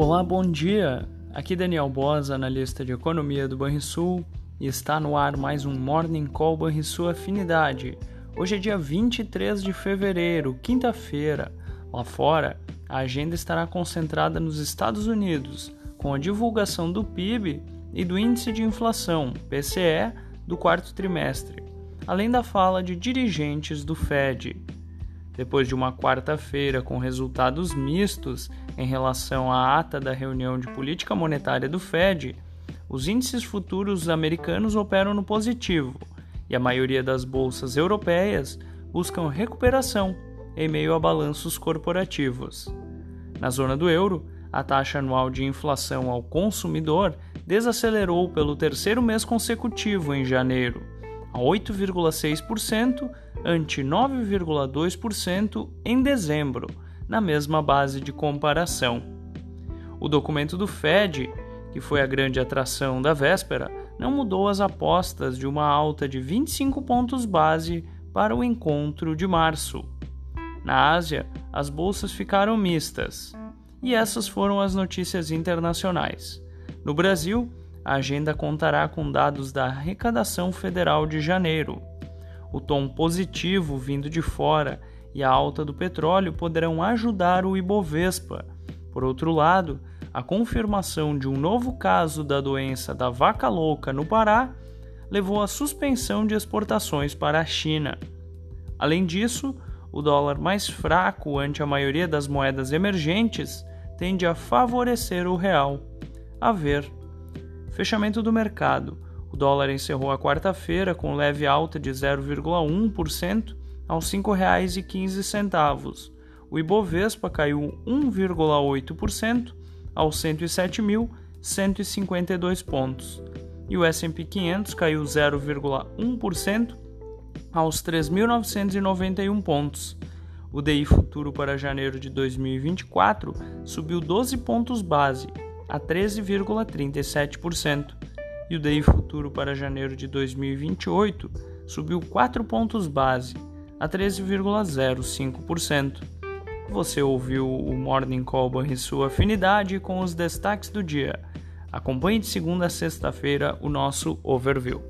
Olá, bom dia! Aqui Daniel Bosa, analista de economia do Banrisul, e está no ar mais um Morning Call Banrisul Afinidade. Hoje é dia 23 de fevereiro, quinta-feira. Lá fora, a agenda estará concentrada nos Estados Unidos, com a divulgação do PIB e do índice de inflação, PCE, do quarto trimestre, além da fala de dirigentes do Fed. Depois de uma quarta-feira com resultados mistos em relação à ata da reunião de política monetária do Fed, os índices futuros americanos operam no positivo e a maioria das bolsas europeias buscam recuperação em meio a balanços corporativos. Na zona do euro, a taxa anual de inflação ao consumidor desacelerou pelo terceiro mês consecutivo em janeiro, a 8,6% ante 9,2% em dezembro, na mesma base de comparação. O documento do Fed, que foi a grande atração da véspera, não mudou as apostas de uma alta de 25 pontos base para o encontro de março. Na Ásia, as bolsas ficaram mistas. E essas foram as notícias internacionais. No Brasil, a agenda contará com dados da arrecadação federal de janeiro. O tom positivo vindo de fora e a alta do petróleo poderão ajudar o Ibovespa. Por outro lado, a confirmação de um novo caso da doença da vaca louca no Pará levou à suspensão de exportações para a China. Além disso, o dólar mais fraco ante a maioria das moedas emergentes tende a favorecer o real. A ver. Fechamento do mercado. O dólar encerrou a quarta-feira com leve alta de 0,1% aos R$ 5,15. O Ibovespa caiu 1,8% aos 107.152 pontos. E o S&P 500 caiu 0,1% aos 3.991 pontos. O DI futuro para janeiro de 2024 subiu 12 pontos base a 13,37% e o DI futuro para janeiro de 2028 subiu 4 pontos base a 13,05%. Você ouviu o Morning Call em sua afinidade com os destaques do dia. Acompanhe de segunda a sexta-feira o nosso overview.